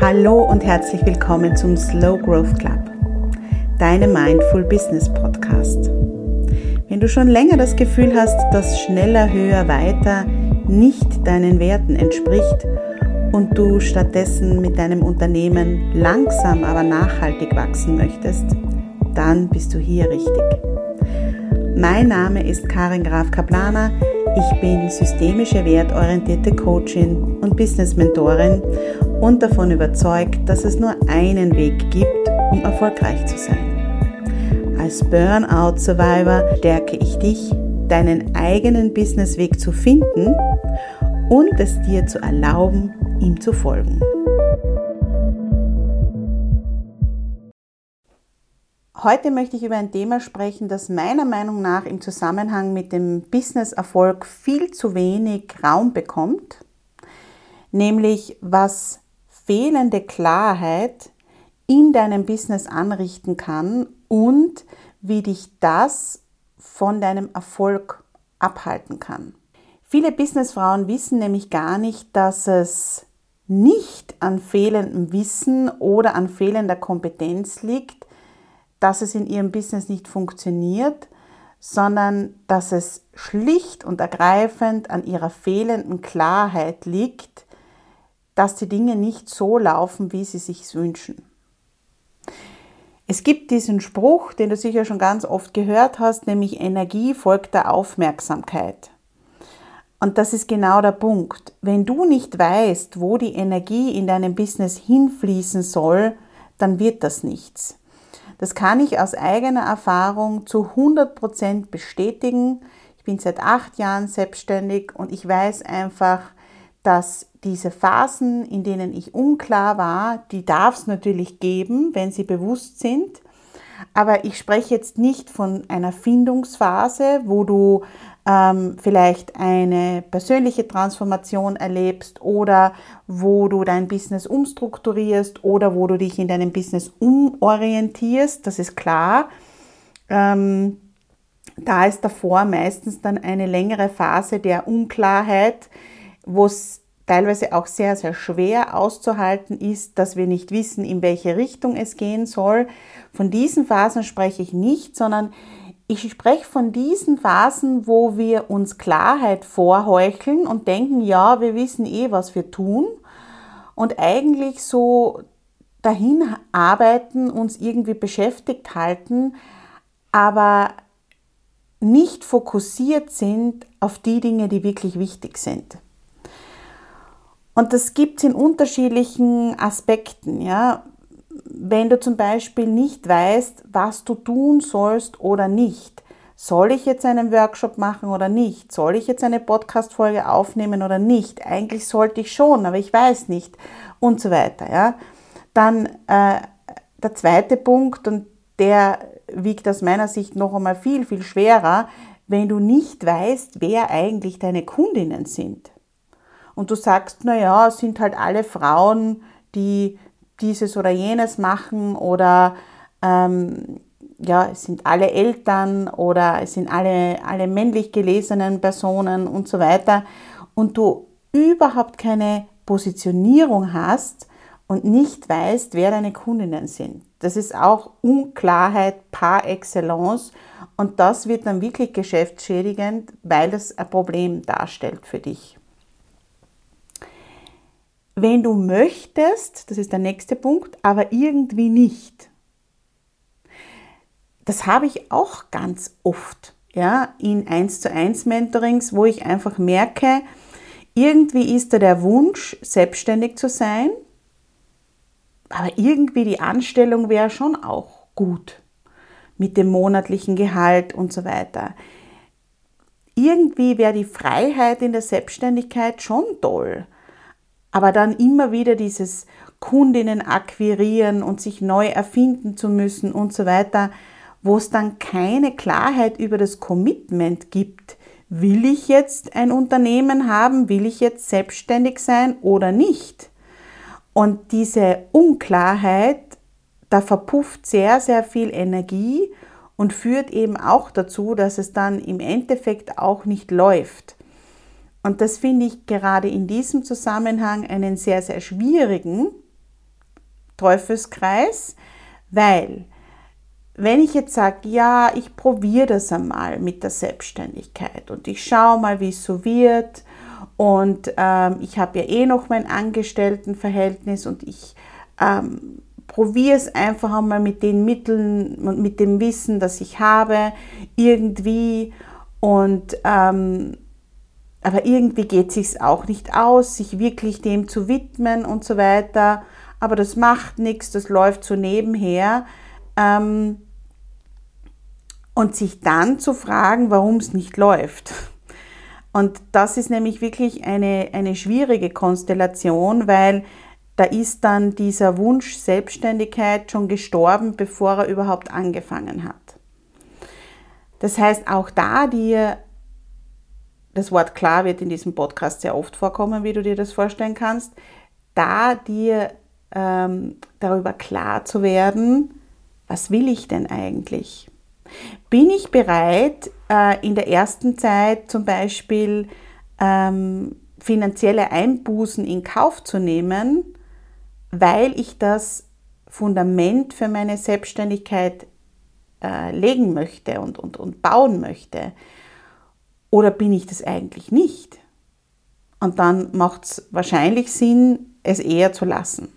Hallo und herzlich willkommen zum Slow Growth Club, deinem Mindful Business Podcast. Wenn du schon länger das Gefühl hast, dass schneller, höher, weiter nicht deinen Werten entspricht und du stattdessen mit deinem Unternehmen langsam, aber nachhaltig wachsen möchtest, dann bist du hier richtig. Mein Name ist Karin Graf Kaplaner. Ich bin systemische wertorientierte Coachin und Business Mentorin und davon überzeugt, dass es nur einen Weg gibt, um erfolgreich zu sein. Als Burnout Survivor stärke ich dich, deinen eigenen Businessweg zu finden und es dir zu erlauben, ihm zu folgen. Heute möchte ich über ein Thema sprechen, das meiner Meinung nach im Zusammenhang mit dem Businesserfolg viel zu wenig Raum bekommt, nämlich was fehlende Klarheit in deinem Business anrichten kann und wie dich das von deinem Erfolg abhalten kann. Viele Businessfrauen wissen nämlich gar nicht, dass es nicht an fehlendem Wissen oder an fehlender Kompetenz liegt, dass es in ihrem Business nicht funktioniert, sondern dass es schlicht und ergreifend an ihrer fehlenden Klarheit liegt, dass die Dinge nicht so laufen, wie sie sich wünschen. Es gibt diesen Spruch, den du sicher schon ganz oft gehört hast, nämlich Energie folgt der Aufmerksamkeit. Und das ist genau der Punkt. Wenn du nicht weißt, wo die Energie in deinem Business hinfließen soll, dann wird das nichts. Das kann ich aus eigener Erfahrung zu 100% bestätigen. Ich bin seit acht Jahren selbstständig und ich weiß einfach, dass diese Phasen, in denen ich unklar war, die darf es natürlich geben, wenn sie bewusst sind. Aber ich spreche jetzt nicht von einer Findungsphase, wo du ähm, vielleicht eine persönliche Transformation erlebst oder wo du dein Business umstrukturierst oder wo du dich in deinem Business umorientierst. Das ist klar. Ähm, da ist davor meistens dann eine längere Phase der Unklarheit, wo es teilweise auch sehr, sehr schwer auszuhalten ist, dass wir nicht wissen, in welche Richtung es gehen soll. Von diesen Phasen spreche ich nicht, sondern ich spreche von diesen Phasen, wo wir uns Klarheit vorheucheln und denken, ja, wir wissen eh, was wir tun und eigentlich so dahin arbeiten, uns irgendwie beschäftigt halten, aber nicht fokussiert sind auf die Dinge, die wirklich wichtig sind. Und das gibt es in unterschiedlichen Aspekten. Ja? Wenn du zum Beispiel nicht weißt, was du tun sollst oder nicht, soll ich jetzt einen Workshop machen oder nicht? Soll ich jetzt eine Podcast-Folge aufnehmen oder nicht? Eigentlich sollte ich schon, aber ich weiß nicht und so weiter. Ja? Dann äh, der zweite Punkt und der wiegt aus meiner Sicht noch einmal viel, viel schwerer, wenn du nicht weißt, wer eigentlich deine Kundinnen sind und du sagst, naja, es sind halt alle Frauen, die dieses oder jenes machen oder ähm, ja, es sind alle Eltern oder es sind alle, alle männlich gelesenen Personen und so weiter und du überhaupt keine Positionierung hast und nicht weißt, wer deine Kundinnen sind. Das ist auch Unklarheit par excellence und das wird dann wirklich geschäftsschädigend, weil das ein Problem darstellt für dich. Wenn du möchtest, das ist der nächste Punkt, aber irgendwie nicht. Das habe ich auch ganz oft, ja, in 1 zu 1 Mentorings, wo ich einfach merke, irgendwie ist da der Wunsch, selbstständig zu sein, aber irgendwie die Anstellung wäre schon auch gut mit dem monatlichen Gehalt und so weiter. Irgendwie wäre die Freiheit in der Selbstständigkeit schon toll. Aber dann immer wieder dieses Kundinnen akquirieren und sich neu erfinden zu müssen und so weiter, wo es dann keine Klarheit über das Commitment gibt. Will ich jetzt ein Unternehmen haben? Will ich jetzt selbstständig sein oder nicht? Und diese Unklarheit, da verpufft sehr, sehr viel Energie und führt eben auch dazu, dass es dann im Endeffekt auch nicht läuft. Und das finde ich gerade in diesem Zusammenhang einen sehr, sehr schwierigen, Teufelskreis, weil wenn ich jetzt sage, ja, ich probiere das einmal mit der Selbstständigkeit und ich schaue mal, wie es so wird und ähm, ich habe ja eh noch mein Angestelltenverhältnis und ich ähm, probiere es einfach einmal mit den Mitteln und mit dem Wissen, das ich habe, irgendwie und ähm, aber irgendwie geht es sich auch nicht aus, sich wirklich dem zu widmen und so weiter. Aber das macht nichts, das läuft so nebenher. Ähm, und sich dann zu fragen, warum es nicht läuft. Und das ist nämlich wirklich eine, eine schwierige Konstellation, weil da ist dann dieser Wunsch Selbstständigkeit schon gestorben, bevor er überhaupt angefangen hat. Das heißt, auch da dir, das Wort klar wird in diesem Podcast sehr oft vorkommen, wie du dir das vorstellen kannst, da dir ähm, darüber klar zu werden, was will ich denn eigentlich? Bin ich bereit, äh, in der ersten Zeit zum Beispiel ähm, finanzielle Einbußen in Kauf zu nehmen, weil ich das Fundament für meine Selbstständigkeit äh, legen möchte und, und, und bauen möchte? Oder bin ich das eigentlich nicht? Und dann macht es wahrscheinlich Sinn, es eher zu lassen.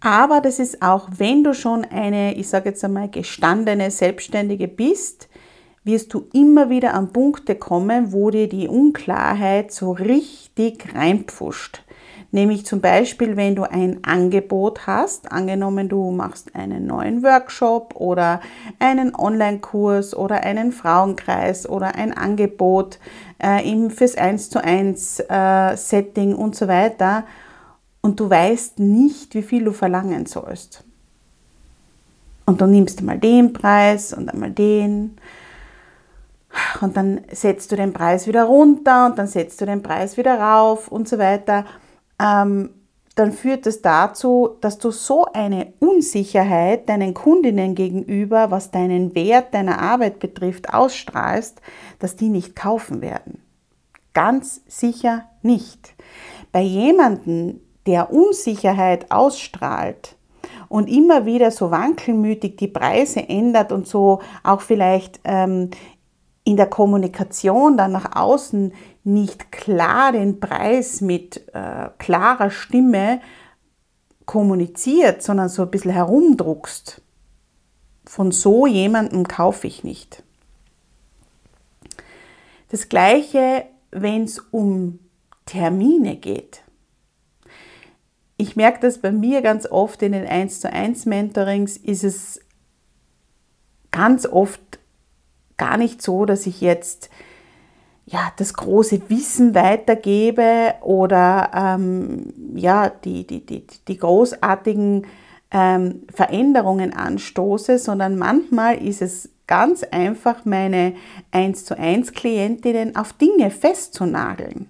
Aber das ist auch, wenn du schon eine, ich sage jetzt einmal, gestandene Selbstständige bist, wirst du immer wieder an Punkte kommen, wo dir die Unklarheit so richtig reinpfuscht. Nämlich zum Beispiel, wenn du ein Angebot hast, angenommen du machst einen neuen Workshop oder einen Online-Kurs oder einen Frauenkreis oder ein Angebot äh, im fürs 1 zu 1 äh, Setting und so weiter und du weißt nicht, wie viel du verlangen sollst. Und dann nimmst du mal den Preis und einmal den. Und dann setzt du den Preis wieder runter und dann setzt du den Preis wieder rauf und so weiter. Ähm, dann führt das dazu, dass du so eine Unsicherheit deinen Kundinnen gegenüber, was deinen Wert deiner Arbeit betrifft, ausstrahlst, dass die nicht kaufen werden. Ganz sicher nicht. Bei jemandem, der Unsicherheit ausstrahlt und immer wieder so wankelmütig die Preise ändert und so auch vielleicht ähm, in der Kommunikation dann nach außen nicht klar den Preis mit äh, klarer Stimme kommuniziert, sondern so ein bisschen herumdruckst. Von so jemandem kaufe ich nicht. Das gleiche, wenn es um Termine geht ich merke das bei mir ganz oft in den 1 zu 1 Mentorings, ist es ganz oft gar nicht so, dass ich jetzt ja, das große Wissen weitergebe oder ähm, ja, die, die, die, die großartigen ähm, Veränderungen anstoße, sondern manchmal ist es ganz einfach, meine 1 zu 1 Klientinnen auf Dinge festzunageln.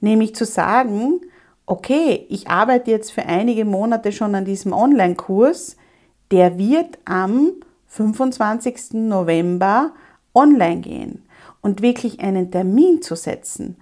Nämlich zu sagen, okay, ich arbeite jetzt für einige Monate schon an diesem Online-Kurs, der wird am 25. November online gehen und wirklich einen Termin zu setzen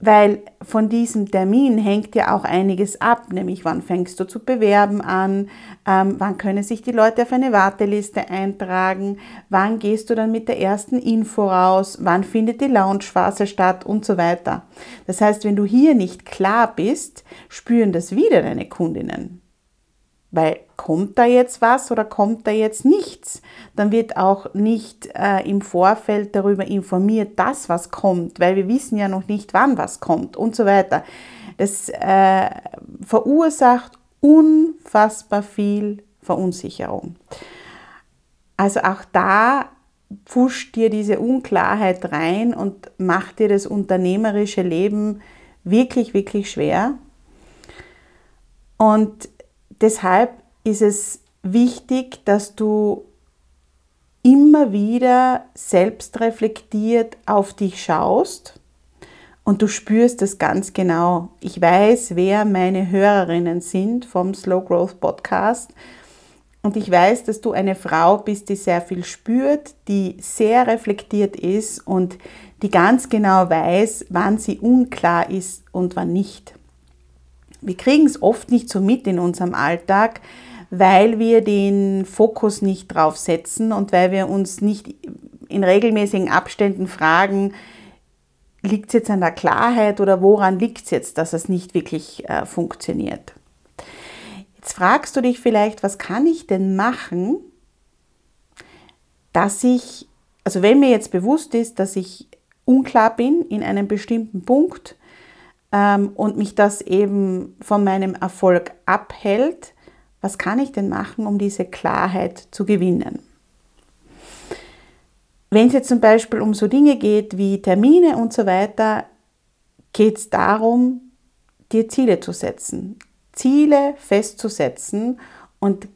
weil von diesem Termin hängt ja auch einiges ab, nämlich wann fängst du zu bewerben an, ähm, wann können sich die Leute auf eine Warteliste eintragen, wann gehst du dann mit der ersten Info raus, wann findet die Launchphase statt und so weiter. Das heißt, wenn du hier nicht klar bist, spüren das wieder deine Kundinnen. Weil kommt da jetzt was oder kommt da jetzt nichts? Dann wird auch nicht äh, im Vorfeld darüber informiert, dass was kommt, weil wir wissen ja noch nicht, wann was kommt und so weiter. Das äh, verursacht unfassbar viel Verunsicherung. Also auch da pfuscht dir diese Unklarheit rein und macht dir das unternehmerische Leben wirklich, wirklich schwer. Und deshalb ist es wichtig, dass du immer wieder selbst reflektiert auf dich schaust und du spürst es ganz genau. Ich weiß, wer meine Hörerinnen sind vom Slow Growth Podcast und ich weiß, dass du eine Frau bist, die sehr viel spürt, die sehr reflektiert ist und die ganz genau weiß, wann sie unklar ist und wann nicht. Wir kriegen es oft nicht so mit in unserem Alltag, weil wir den Fokus nicht drauf setzen und weil wir uns nicht in regelmäßigen Abständen fragen, liegt es jetzt an der Klarheit oder woran liegt es jetzt, dass es nicht wirklich äh, funktioniert. Jetzt fragst du dich vielleicht, was kann ich denn machen, dass ich, also wenn mir jetzt bewusst ist, dass ich unklar bin in einem bestimmten Punkt ähm, und mich das eben von meinem Erfolg abhält, was kann ich denn machen, um diese Klarheit zu gewinnen? Wenn es jetzt zum Beispiel um so Dinge geht wie Termine und so weiter, geht es darum, dir Ziele zu setzen. Ziele festzusetzen und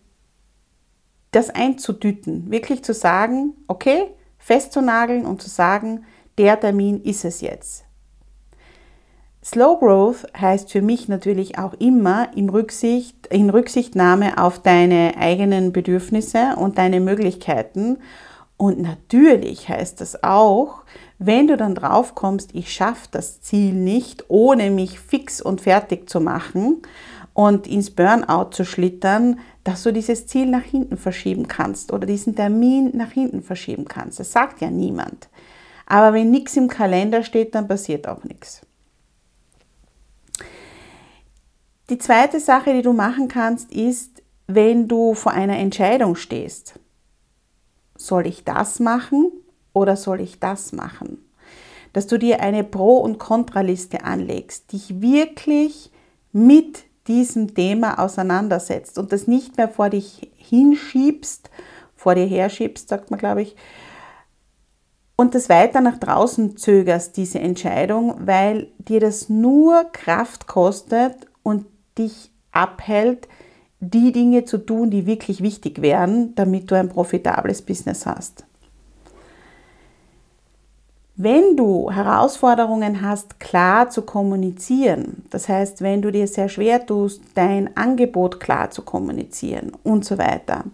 das einzudüten. Wirklich zu sagen, okay, festzunageln und zu sagen, der Termin ist es jetzt. Slow Growth heißt für mich natürlich auch immer in, Rücksicht, in Rücksichtnahme auf deine eigenen Bedürfnisse und deine Möglichkeiten. Und natürlich heißt das auch, wenn du dann drauf kommst, ich schaffe das Ziel nicht, ohne mich fix und fertig zu machen und ins Burnout zu schlittern, dass du dieses Ziel nach hinten verschieben kannst oder diesen Termin nach hinten verschieben kannst. Das sagt ja niemand. Aber wenn nichts im Kalender steht, dann passiert auch nichts. Die zweite Sache, die du machen kannst, ist, wenn du vor einer Entscheidung stehst. Soll ich das machen oder soll ich das machen? Dass du dir eine Pro- und Kontraliste anlegst, dich wirklich mit diesem Thema auseinandersetzt und das nicht mehr vor dich hinschiebst, vor dir herschiebst, sagt man, glaube ich, und das weiter nach draußen zögerst, diese Entscheidung, weil dir das nur Kraft kostet und dich abhält, die Dinge zu tun, die wirklich wichtig wären, damit du ein profitables Business hast. Wenn du Herausforderungen hast, klar zu kommunizieren, das heißt, wenn du dir sehr schwer tust, dein Angebot klar zu kommunizieren und so weiter,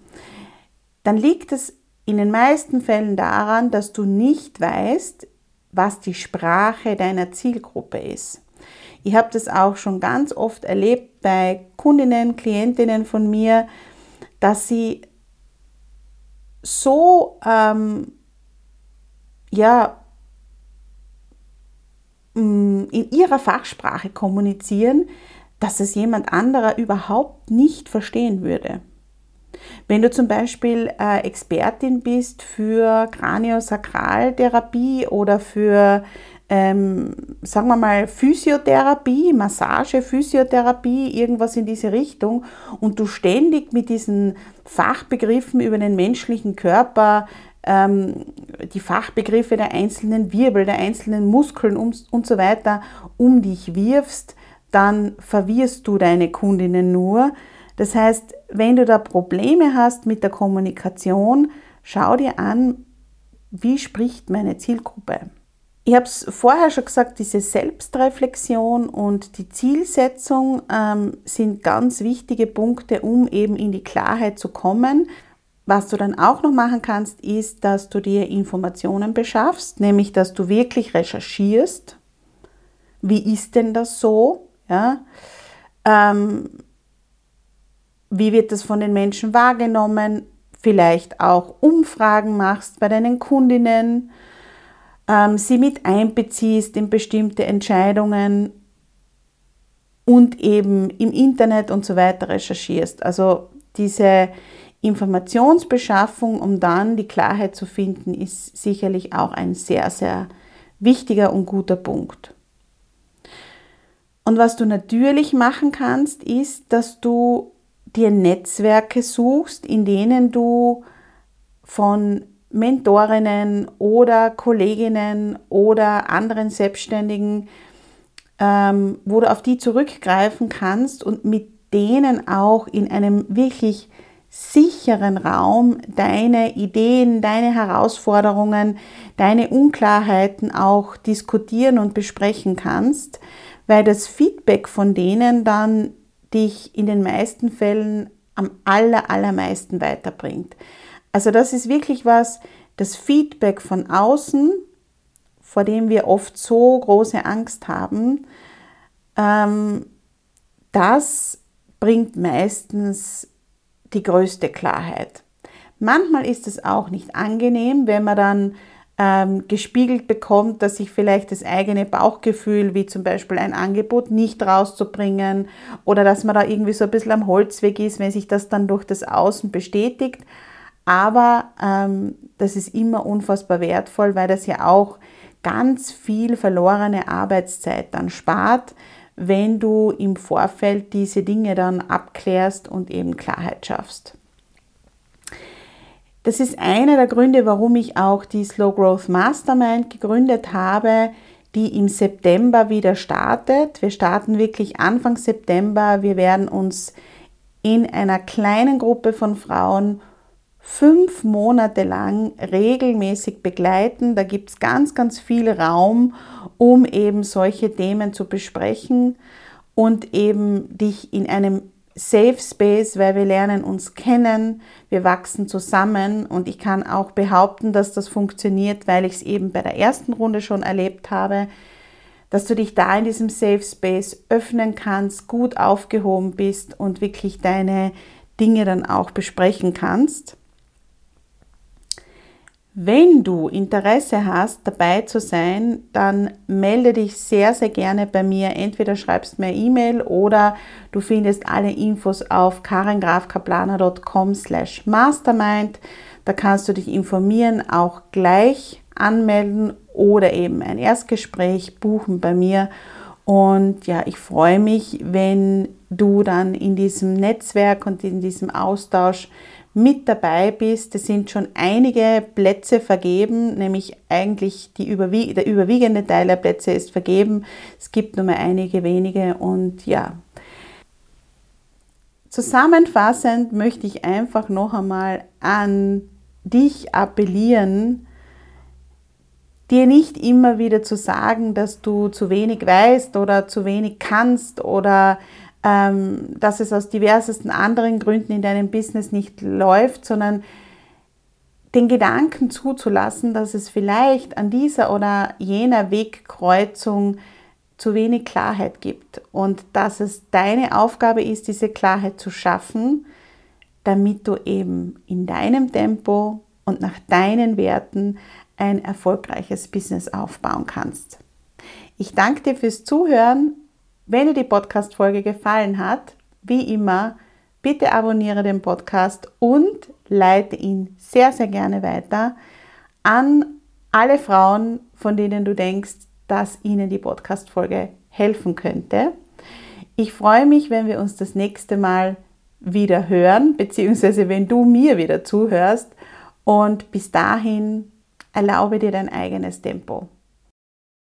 dann liegt es in den meisten Fällen daran, dass du nicht weißt, was die Sprache deiner Zielgruppe ist. Ich habe das auch schon ganz oft erlebt bei Kundinnen, Klientinnen von mir, dass sie so ähm, ja, mm, in ihrer Fachsprache kommunizieren, dass es jemand anderer überhaupt nicht verstehen würde. Wenn du zum Beispiel äh, Expertin bist für Kraniosakraltherapie oder für ähm, sagen wir mal, Physiotherapie, Massage, Physiotherapie, irgendwas in diese Richtung und du ständig mit diesen Fachbegriffen über den menschlichen Körper, ähm, die Fachbegriffe der einzelnen Wirbel, der einzelnen Muskeln um, und so weiter um dich wirfst, dann verwirrst du deine Kundinnen nur. Das heißt, wenn du da Probleme hast mit der Kommunikation, schau dir an, wie spricht meine Zielgruppe. Ich habe es vorher schon gesagt, diese Selbstreflexion und die Zielsetzung ähm, sind ganz wichtige Punkte, um eben in die Klarheit zu kommen. Was du dann auch noch machen kannst, ist, dass du dir Informationen beschaffst, nämlich dass du wirklich recherchierst. Wie ist denn das so? Ja? Ähm, wie wird das von den Menschen wahrgenommen? Vielleicht auch Umfragen machst bei deinen Kundinnen ähm, sie mit einbeziehst in bestimmte Entscheidungen und eben im Internet und so weiter recherchierst. Also diese Informationsbeschaffung, um dann die Klarheit zu finden, ist sicherlich auch ein sehr, sehr wichtiger und guter Punkt. Und was du natürlich machen kannst, ist, dass du dir Netzwerke suchst, in denen du von Mentorinnen oder Kolleginnen oder anderen Selbstständigen, ähm, wo du auf die zurückgreifen kannst und mit denen auch in einem wirklich sicheren Raum deine Ideen, deine Herausforderungen, deine Unklarheiten auch diskutieren und besprechen kannst, weil das Feedback von denen dann dich in den meisten Fällen am aller, allermeisten weiterbringt. Also das ist wirklich was, das Feedback von außen, vor dem wir oft so große Angst haben, ähm, das bringt meistens die größte Klarheit. Manchmal ist es auch nicht angenehm, wenn man dann ähm, gespiegelt bekommt, dass sich vielleicht das eigene Bauchgefühl, wie zum Beispiel ein Angebot nicht rauszubringen oder dass man da irgendwie so ein bisschen am Holzweg ist, wenn sich das dann durch das Außen bestätigt. Aber ähm, das ist immer unfassbar wertvoll, weil das ja auch ganz viel verlorene Arbeitszeit dann spart, wenn du im Vorfeld diese Dinge dann abklärst und eben Klarheit schaffst. Das ist einer der Gründe, warum ich auch die Slow Growth Mastermind gegründet habe, die im September wieder startet. Wir starten wirklich Anfang September. Wir werden uns in einer kleinen Gruppe von Frauen fünf Monate lang regelmäßig begleiten. Da gibt es ganz, ganz viel Raum, um eben solche Themen zu besprechen und eben dich in einem Safe Space, weil wir lernen uns kennen, wir wachsen zusammen und ich kann auch behaupten, dass das funktioniert, weil ich es eben bei der ersten Runde schon erlebt habe, dass du dich da in diesem Safe Space öffnen kannst, gut aufgehoben bist und wirklich deine Dinge dann auch besprechen kannst. Wenn du Interesse hast, dabei zu sein, dann melde dich sehr, sehr gerne bei mir. Entweder schreibst mir E-Mail oder du findest alle Infos auf karengrafkaplaner.com slash mastermind. Da kannst du dich informieren, auch gleich anmelden oder eben ein Erstgespräch buchen bei mir. Und ja, ich freue mich, wenn du dann in diesem Netzwerk und in diesem Austausch mit dabei bist. Es sind schon einige Plätze vergeben, nämlich eigentlich überwie der überwiegende Teil der Plätze ist vergeben. Es gibt nur mehr einige wenige und ja. Zusammenfassend möchte ich einfach noch einmal an dich appellieren, dir nicht immer wieder zu sagen, dass du zu wenig weißt oder zu wenig kannst oder ähm, dass es aus diversesten anderen Gründen in deinem Business nicht läuft, sondern den Gedanken zuzulassen, dass es vielleicht an dieser oder jener Wegkreuzung zu wenig Klarheit gibt und dass es deine Aufgabe ist, diese Klarheit zu schaffen, damit du eben in deinem Tempo und nach deinen Werten ein erfolgreiches Business aufbauen kannst. Ich danke dir fürs Zuhören wenn dir die Podcast-Folge gefallen hat, wie immer, bitte abonniere den Podcast und leite ihn sehr, sehr gerne weiter an alle Frauen, von denen du denkst, dass ihnen die Podcast-Folge helfen könnte. Ich freue mich, wenn wir uns das nächste Mal wieder hören, beziehungsweise wenn du mir wieder zuhörst. Und bis dahin erlaube dir dein eigenes Tempo.